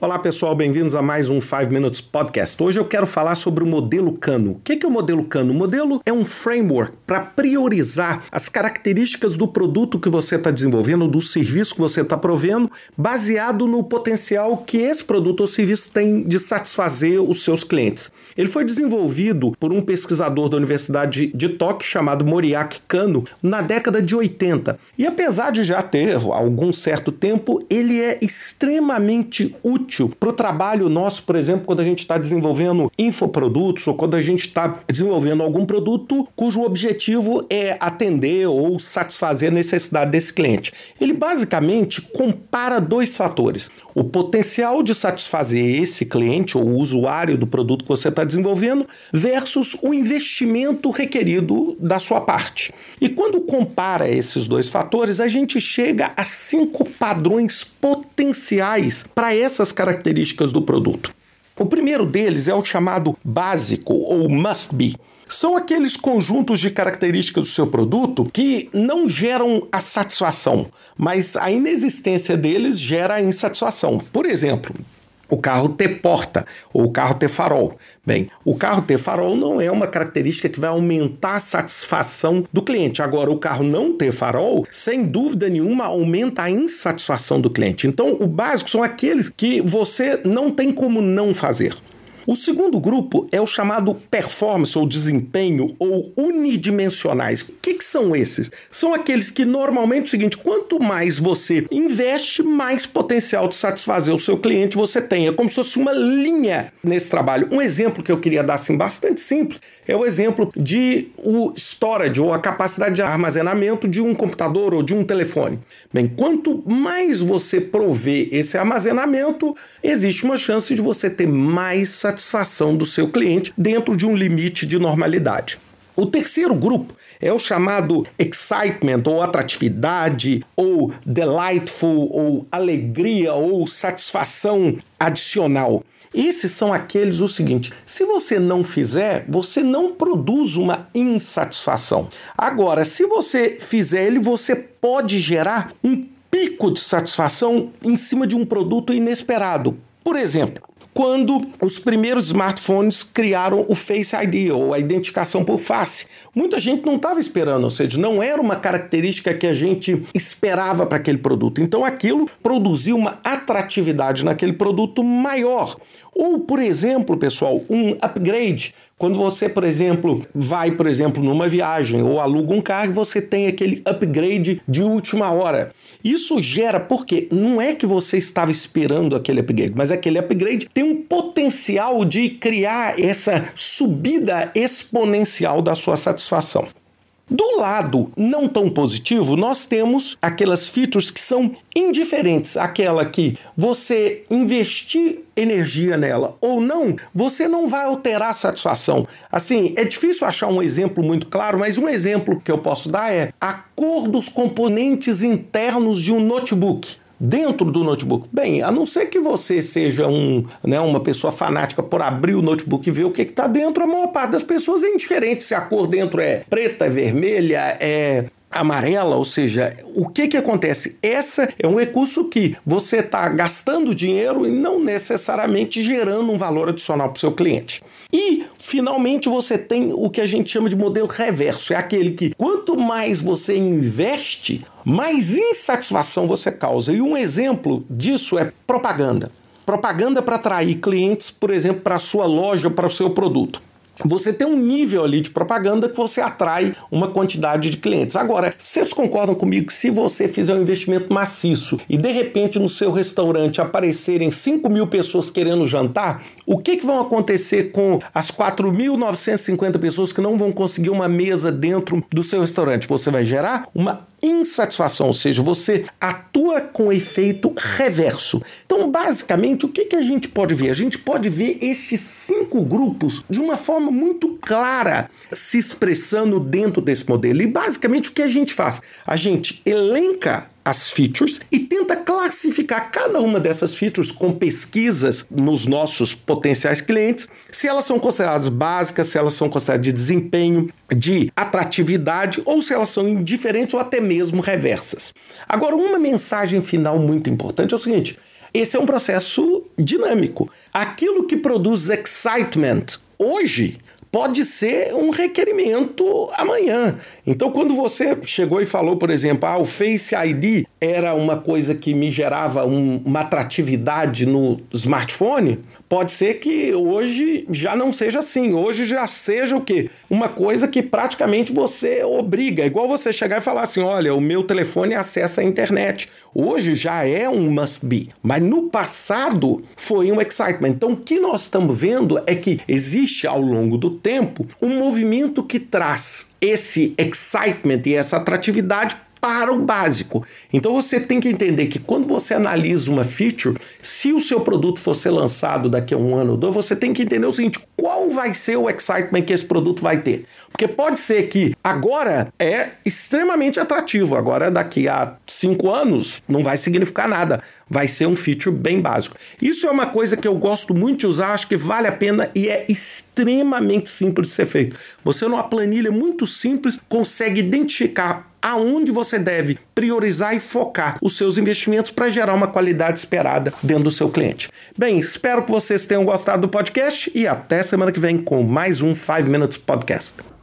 Olá pessoal, bem-vindos a mais um 5 Minutes Podcast. Hoje eu quero falar sobre o modelo Cano. O que é o modelo Cano? O modelo é um framework para priorizar as características do produto que você está desenvolvendo, do serviço que você está provendo, baseado no potencial que esse produto ou serviço tem de satisfazer os seus clientes. Ele foi desenvolvido por um pesquisador da Universidade de Tóquio chamado Moriaki Kano na década de 80. E apesar de já ter algum certo tempo, ele é extremamente útil útil para o trabalho nosso, por exemplo, quando a gente está desenvolvendo infoprodutos ou quando a gente está desenvolvendo algum produto cujo objetivo é atender ou satisfazer a necessidade desse cliente. Ele basicamente compara dois fatores: o potencial de satisfazer esse cliente ou usuário do produto que você está desenvolvendo versus o investimento requerido da sua parte. E quando compara esses dois fatores, a gente chega a cinco padrões potenciais para essas características do produto. O primeiro deles é o chamado básico ou must be. São aqueles conjuntos de características do seu produto que não geram a satisfação, mas a inexistência deles gera a insatisfação. Por exemplo, o carro ter porta ou o carro ter farol. Bem, o carro ter farol não é uma característica que vai aumentar a satisfação do cliente. Agora, o carro não ter farol, sem dúvida nenhuma, aumenta a insatisfação do cliente. Então, o básico são aqueles que você não tem como não fazer. O segundo grupo é o chamado performance ou desempenho ou unidimensionais. O que, que são esses? São aqueles que normalmente é o seguinte: quanto mais você investe, mais potencial de satisfazer o seu cliente você tem. É como se fosse uma linha nesse trabalho. Um exemplo que eu queria dar assim, bastante simples é o exemplo de o storage ou a capacidade de armazenamento de um computador ou de um telefone. Bem, quanto mais você prover esse armazenamento, existe uma chance de você ter mais satisfação do seu cliente dentro de um limite de normalidade. O terceiro grupo é o chamado excitement ou atratividade ou delightful ou alegria ou satisfação adicional. Esses são aqueles o seguinte: se você não fizer, você não produz uma insatisfação. Agora, se você fizer ele, você pode gerar um pico de satisfação em cima de um produto inesperado. Por exemplo, quando os primeiros smartphones criaram o Face ID, ou a identificação por face. Muita gente não estava esperando, ou seja, não era uma característica que a gente esperava para aquele produto. Então aquilo produziu uma atratividade naquele produto maior. Ou, por exemplo, pessoal, um upgrade quando você, por exemplo, vai, por exemplo, numa viagem ou aluga um carro, você tem aquele upgrade de última hora. Isso gera porque não é que você estava esperando aquele upgrade, mas aquele upgrade tem um potencial de criar essa subida exponencial da sua satisfação. Do lado não tão positivo, nós temos aquelas features que são indiferentes, aquela que você investir energia nela ou não, você não vai alterar a satisfação. Assim, é difícil achar um exemplo muito claro, mas um exemplo que eu posso dar é a cor dos componentes internos de um notebook dentro do notebook? Bem, a não ser que você seja um, né, uma pessoa fanática por abrir o notebook e ver o que está dentro, a maior parte das pessoas é indiferente se a cor dentro é preta, é vermelha, é amarela, ou seja, o que que acontece? Essa é um recurso que você está gastando dinheiro e não necessariamente gerando um valor adicional para o seu cliente. E finalmente você tem o que a gente chama de modelo reverso, é aquele que quanto mais você investe, mais insatisfação você causa. E um exemplo disso é propaganda. Propaganda para atrair clientes, por exemplo, para a sua loja, para o seu produto você tem um nível ali de propaganda que você atrai uma quantidade de clientes. Agora, vocês concordam comigo que se você fizer um investimento maciço e de repente no seu restaurante aparecerem 5 mil pessoas querendo jantar, o que, que vão acontecer com as 4.950 pessoas que não vão conseguir uma mesa dentro do seu restaurante? Você vai gerar uma insatisfação, ou seja, você com efeito reverso. Então, basicamente, o que, que a gente pode ver? A gente pode ver estes cinco grupos de uma forma muito clara se expressando dentro desse modelo. E basicamente o que a gente faz? A gente elenca as features e tenta classificar cada uma dessas features com pesquisas nos nossos potenciais clientes, se elas são consideradas básicas, se elas são consideradas de desempenho, de atratividade ou se elas são indiferentes ou até mesmo reversas. Agora, uma mensagem final muito importante é o seguinte: esse é um processo dinâmico. Aquilo que produz excitement hoje pode ser um requerimento amanhã. Então, quando você chegou e falou, por exemplo, ah, o Face ID era uma coisa que me gerava um, uma atratividade no smartphone, pode ser que hoje já não seja assim. Hoje já seja o quê? Uma coisa que praticamente você obriga. Igual você chegar e falar assim: olha, o meu telefone acessa a internet. Hoje já é um must be. Mas no passado foi um excitement. Então o que nós estamos vendo é que existe ao longo do tempo um movimento que traz esse excitement e essa atratividade para o básico. Então você tem que entender que quando você analisa uma feature, se o seu produto for ser lançado daqui a um ano ou dois, você tem que entender o seguinte: qual vai ser o excitement que esse produto vai ter? Porque pode ser que agora é extremamente atrativo, agora daqui a cinco anos não vai significar nada. Vai ser um feature bem básico. Isso é uma coisa que eu gosto muito de usar, acho que vale a pena e é extremamente simples de ser feito. Você, numa planilha muito simples, consegue identificar aonde você deve priorizar e focar os seus investimentos para gerar uma qualidade esperada dentro do seu cliente. Bem, espero que vocês tenham gostado do podcast e até semana que vem com mais um 5 Minutes Podcast.